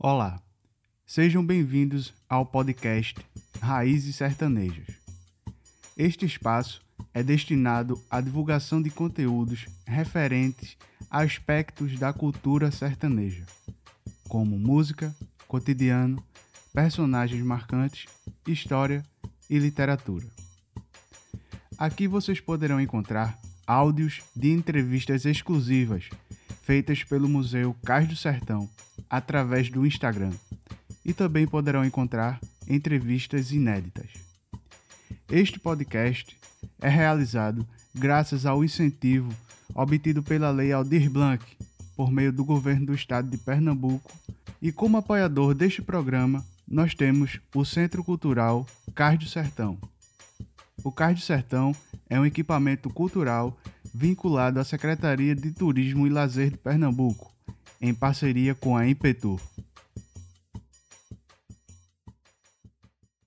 Olá, sejam bem-vindos ao podcast Raízes Sertanejas. Este espaço é destinado à divulgação de conteúdos referentes a aspectos da cultura sertaneja, como música, cotidiano, personagens marcantes, história e literatura. Aqui vocês poderão encontrar áudios de entrevistas exclusivas feitas pelo Museu Cais do Sertão através do Instagram e também poderão encontrar entrevistas inéditas. Este podcast é realizado graças ao incentivo obtido pela Lei Aldir Blanc por meio do governo do estado de Pernambuco e como apoiador deste programa nós temos o Centro Cultural Cais do Sertão. O Cais do Sertão é um equipamento cultural vinculado à Secretaria de Turismo e Lazer de Pernambuco, em parceria com a Impetur.